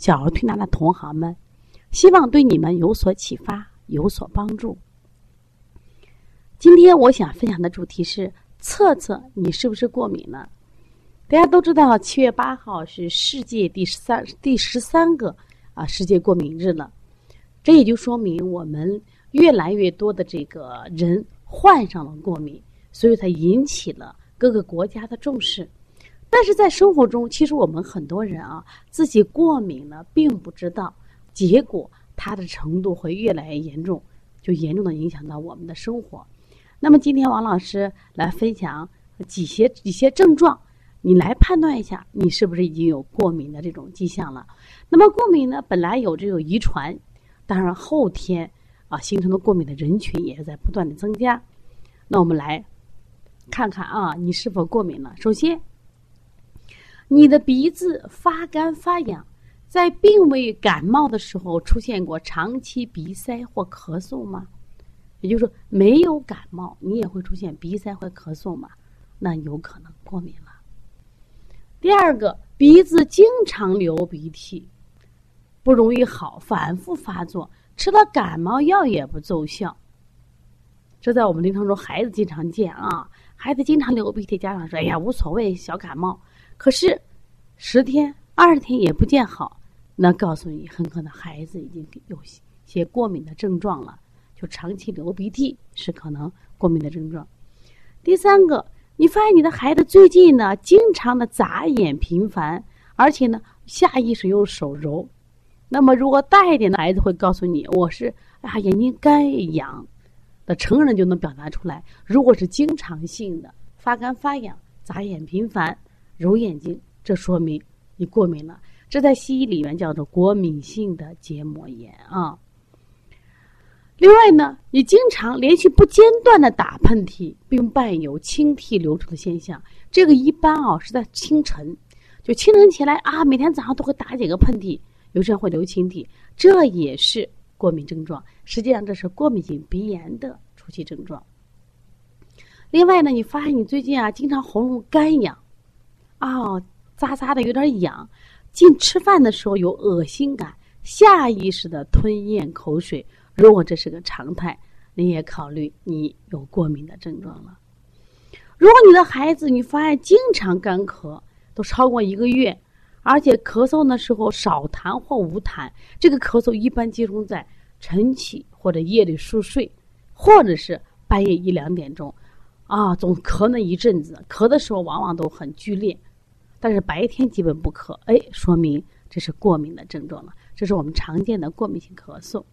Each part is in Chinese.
小儿推拿的同行们，希望对你们有所启发，有所帮助。今天我想分享的主题是测测你是不是过敏了。大家都知道，七月八号是世界第十三第十三个啊世界过敏日了。这也就说明我们越来越多的这个人患上了过敏，所以才引起了各个国家的重视。但是在生活中，其实我们很多人啊，自己过敏了并不知道，结果它的程度会越来越严重，就严重的影响到我们的生活。那么今天王老师来分享几些几些症状，你来判断一下，你是不是已经有过敏的这种迹象了。那么过敏呢，本来有这种遗传，当然后天啊形成的过敏的人群也是在不断的增加。那我们来看看啊，你是否过敏了？首先。你的鼻子发干发痒，在并未感冒的时候出现过长期鼻塞或咳嗽吗？也就是说，没有感冒，你也会出现鼻塞或咳嗽吗？那有可能过敏了。第二个，鼻子经常流鼻涕，不容易好，反复发作，吃了感冒药也不奏效。这在我们临床中，孩子经常见啊，孩子经常流鼻涕，家长说：“哎呀，无所谓，小感冒。”可是，十天、二十天也不见好，那告诉你，很可能孩子已经有些过敏的症状了。就长期流鼻涕是可能过敏的症状。第三个，你发现你的孩子最近呢，经常的眨眼频繁，而且呢，下意识用手揉。那么，如果大一点的孩子会告诉你，我是啊，眼睛干痒，那成人就能表达出来。如果是经常性的发干发痒、眨眼频繁。揉眼睛，这说明你过敏了。这在西医里面叫做过敏性的结膜炎啊。另外呢，你经常连续不间断的打喷嚏，并伴有清涕流出的现象，这个一般啊是在清晨，就清晨起来啊，每天早上都会打几个喷嚏，有时候会流清涕，这也是过敏症状。实际上这是过敏性鼻炎的初期症状。另外呢，你发现你最近啊，经常喉咙干痒。哦，扎扎的有点痒，进吃饭的时候有恶心感，下意识的吞咽口水。如果这是个常态，你也考虑你有过敏的症状了。如果你的孩子你发现经常干咳，都超过一个月，而且咳嗽的时候少痰或无痰，这个咳嗽一般集中在晨起或者夜里熟睡，或者是半夜一两点钟，啊，总咳那一阵子，咳的时候往往都很剧烈。但是白天基本不咳，哎，说明这是过敏的症状了。这是我们常见的过敏性咳嗽。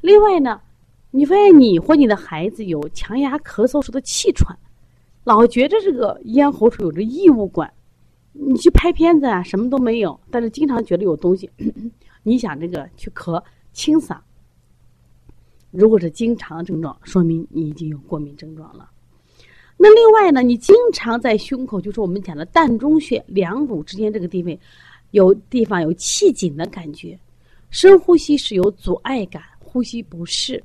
另外呢，你发现你或你的孩子有强压咳嗽时的气喘，老觉着这个咽喉处有着异物感，你去拍片子啊，什么都没有，但是经常觉得有东西。你想这个去咳清嗓，如果是经常症状，说明你已经有过敏症状了。那另外呢，你经常在胸口，就是我们讲的膻中穴、两乳之间这个地位，有地方有气紧的感觉，深呼吸时有阻碍感，呼吸不适。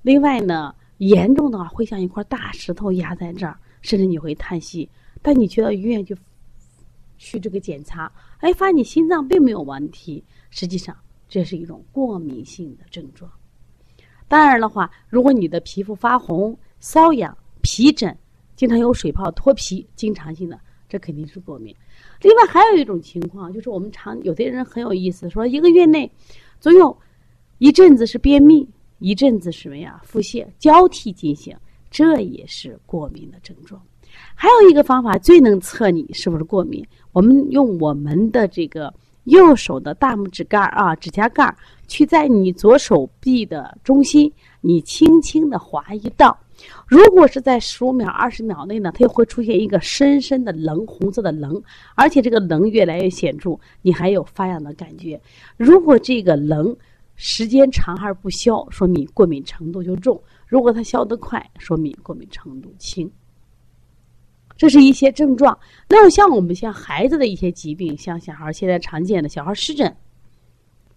另外呢，严重的话会像一块大石头压在这儿，甚至你会叹息。但你去到医院去去这个检查，哎，发现你心脏并没有问题，实际上这是一种过敏性的症状。当然的话，如果你的皮肤发红、瘙痒、皮疹。经常有水泡、脱皮，经常性的，这肯定是过敏。另外还有一种情况，就是我们常有的人很有意思，说一个月内总有一阵子是便秘，一阵子什么呀腹泻，交替进行，这也是过敏的症状。还有一个方法最能测你是不是过敏，我们用我们的这个右手的大拇指盖儿啊，指甲盖儿，去在你左手臂的中心，你轻轻的划一道。如果是在十五秒、二十秒内呢，它又会出现一个深深的棱，红色的棱，而且这个棱越来越显著，你还有发痒的感觉。如果这个棱时间长而不消，说明过敏程度就重；如果它消得快，说明过敏程度轻。这是一些症状。那么像我们像孩子的一些疾病，像小孩现在常见的小孩湿疹，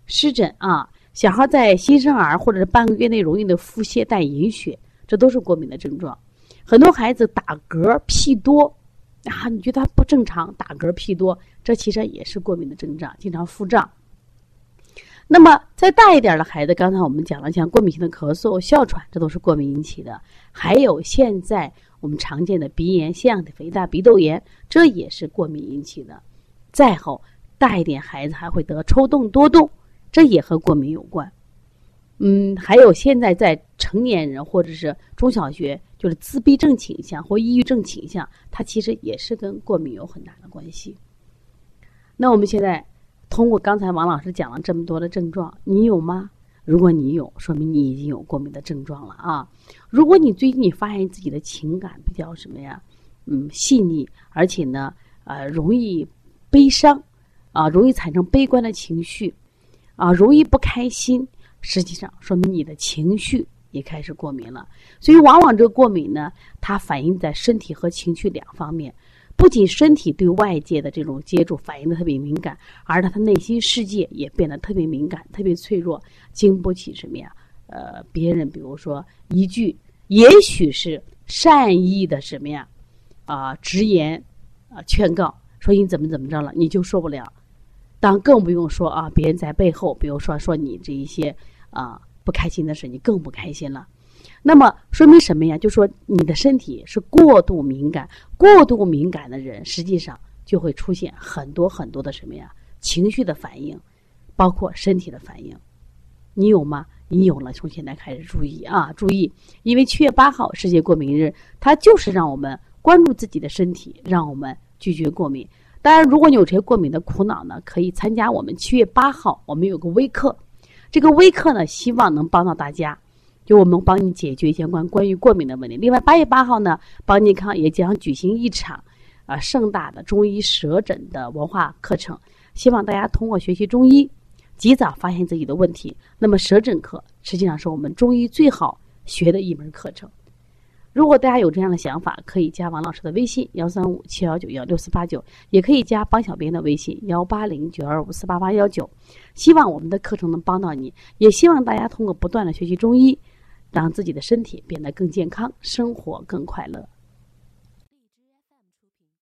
湿疹啊，小孩在新生儿或者是半个月内容易的腹泻带隐血，这都是过敏的症状。很多孩子打嗝屁多啊，你觉得他不正常，打嗝屁多，这其实也是过敏的症状，经常腹胀。那么再大一点的孩子，刚才我们讲了，像过敏性的咳嗽、哮喘，这都是过敏引起的。还有现在我们常见的鼻炎、腺样体肥大、鼻窦炎，这也是过敏引起的。再后大一点孩子还会得抽动多动，这也和过敏有关。嗯，还有现在在成年人或者是中小学，就是自闭症倾向或抑郁症倾向，它其实也是跟过敏有很大的关系。那我们现在。通过刚才王老师讲了这么多的症状，你有吗？如果你有，说明你已经有过敏的症状了啊！如果你最近你发现自己的情感比较什么呀，嗯，细腻，而且呢，呃，容易悲伤，啊，容易产生悲观的情绪，啊，容易不开心，实际上说明你的情绪也开始过敏了。所以，往往这个过敏呢，它反映在身体和情绪两方面。不仅身体对外界的这种接触反应的特别敏感，而他的内心世界也变得特别敏感、特别脆弱，经不起什么呀？呃，别人比如说一句，也许是善意的什么呀？啊，直言啊，劝告说你怎么怎么着了，你就受不了。当更不用说啊，别人在背后，比如说说你这一些啊不开心的事，你更不开心了。那么说明什么呀？就说你的身体是过度敏感，过度敏感的人，实际上就会出现很多很多的什么呀？情绪的反应，包括身体的反应。你有吗？你有了，从现在开始注意啊，注意，因为七月八号世界过敏日，它就是让我们关注自己的身体，让我们拒绝过敏。当然，如果你有这些过敏的苦恼呢，可以参加我们七月八号我们有个微课，这个微课呢，希望能帮到大家。就我们帮你解决相关关于过敏的问题。另外，八月八号呢，邦尼康也将举行一场啊盛大的中医舌诊的文化课程，希望大家通过学习中医，及早发现自己的问题。那么，舌诊课实际上是我们中医最好学的一门课程。如果大家有这样的想法，可以加王老师的微信幺三五七幺九幺六四八九，也可以加帮小编的微信幺八零九二五四八八幺九。希望我们的课程能帮到你，也希望大家通过不断的学习中医。让自己的身体变得更健康，生活更快乐。